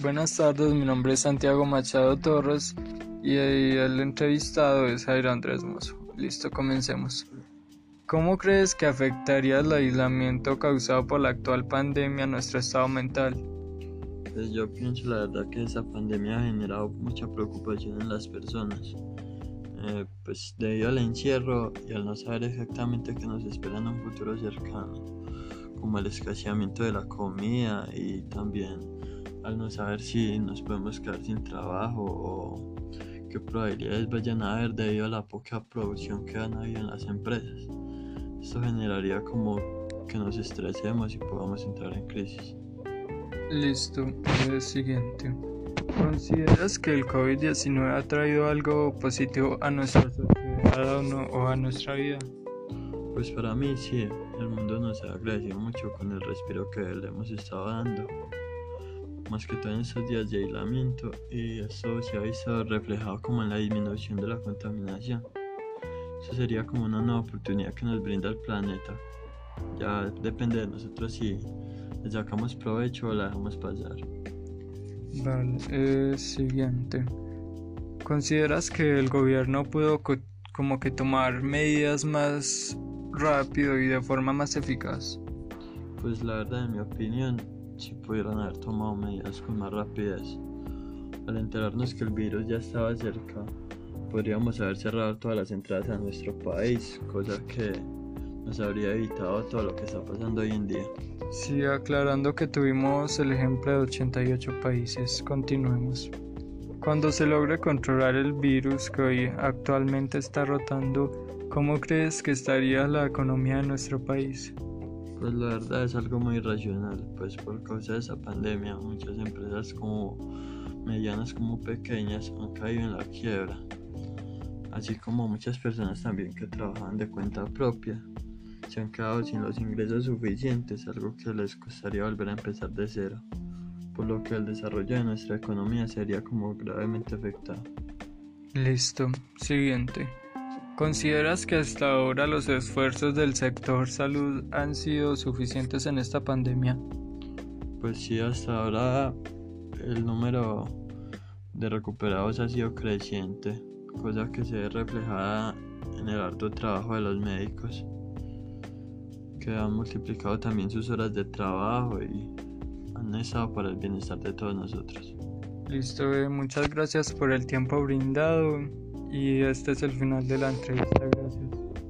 Buenas tardes, mi nombre es Santiago Machado Torres y el entrevistado es Jairo Andrés Mozo. Listo, comencemos. ¿Cómo crees que afectaría el aislamiento causado por la actual pandemia a nuestro estado mental? Pues yo pienso la verdad que esa pandemia ha generado mucha preocupación en las personas. Eh, pues debido al encierro y al no saber exactamente qué nos espera en un futuro cercano, como el escaseamiento de la comida y también al no saber si nos podemos quedar sin trabajo o qué probabilidades vayan a haber debido a la poca producción que han habido en las empresas. Esto generaría como que nos estresemos y podamos entrar en crisis. Listo, el siguiente. ¿Consideras que el COVID-19 ha traído algo positivo a nuestra sociedad o, a nuestra vida? Pues para mí sí, el mundo nos ha agradecido mucho con el respiro que le hemos estado dando, más que todo en estos días de aislamiento, y esto se ha visto reflejado como en la disminución de la contaminación. Eso sería como una nueva oportunidad que nos brinda el planeta. Ya depende de nosotros si le sacamos provecho o la dejamos pasar. Vale, eh, siguiente. ¿Consideras que el gobierno pudo como que tomar medidas más rápido y de forma más eficaz? Pues la verdad, en mi opinión, si pudieron haber tomado medidas con más rapidez. Al enterarnos que el virus ya estaba cerca, podríamos haber cerrado todas las entradas a nuestro país, cosa que nos habría evitado todo lo que está pasando hoy en día. Sí, aclarando que tuvimos el ejemplo de 88 países, continuemos. Cuando se logre controlar el virus que hoy actualmente está rotando, ¿cómo crees que estaría la economía de nuestro país? Pues la verdad es algo muy irracional, pues por causa de esa pandemia muchas empresas como medianas como pequeñas han caído en la quiebra así como muchas personas también que trabajan de cuenta propia, se han quedado sin los ingresos suficientes, algo que les costaría volver a empezar de cero, por lo que el desarrollo de nuestra economía sería como gravemente afectado. Listo, siguiente. ¿Consideras que hasta ahora los esfuerzos del sector salud han sido suficientes en esta pandemia? Pues sí, hasta ahora el número de recuperados ha sido creciente cosa que se ve reflejada en el harto trabajo de los médicos, que han multiplicado también sus horas de trabajo y han estado para el bienestar de todos nosotros. Listo, eh, muchas gracias por el tiempo brindado y este es el final de la entrevista. Gracias.